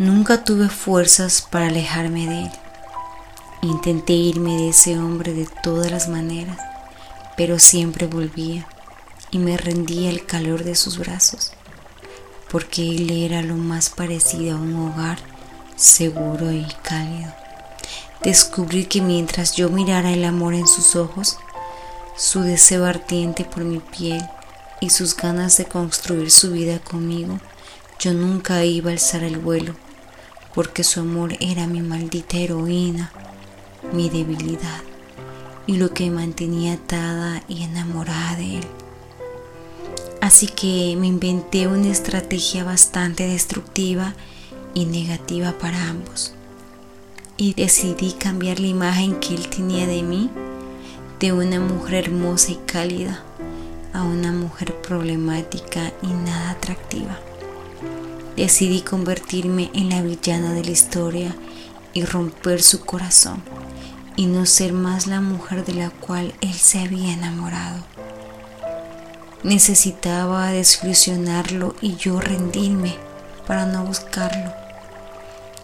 Nunca tuve fuerzas para alejarme de él. Intenté irme de ese hombre de todas las maneras, pero siempre volvía y me rendía el calor de sus brazos, porque él era lo más parecido a un hogar seguro y cálido. Descubrí que mientras yo mirara el amor en sus ojos, su deseo ardiente por mi piel y sus ganas de construir su vida conmigo, yo nunca iba a alzar el vuelo, porque su amor era mi maldita heroína, mi debilidad y lo que me mantenía atada y enamorada de él. Así que me inventé una estrategia bastante destructiva y negativa para ambos. Y decidí cambiar la imagen que él tenía de mí, de una mujer hermosa y cálida, a una mujer problemática y nada atractiva. Decidí convertirme en la villana de la historia y romper su corazón y no ser más la mujer de la cual él se había enamorado. Necesitaba desilusionarlo y yo rendirme para no buscarlo.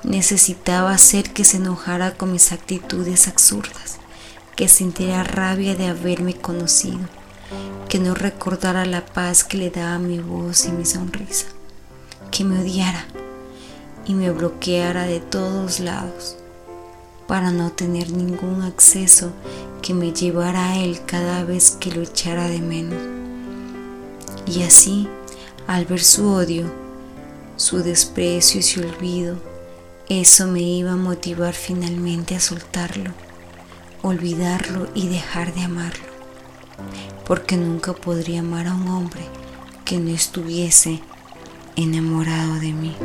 Necesitaba hacer que se enojara con mis actitudes absurdas, que sintiera rabia de haberme conocido, que no recordara la paz que le daba mi voz y mi sonrisa, que me odiara y me bloqueara de todos lados para no tener ningún acceso que me llevara a él cada vez que lo echara de menos. Y así, al ver su odio, su desprecio y su olvido, eso me iba a motivar finalmente a soltarlo, olvidarlo y dejar de amarlo, porque nunca podría amar a un hombre que no estuviese enamorado de mí.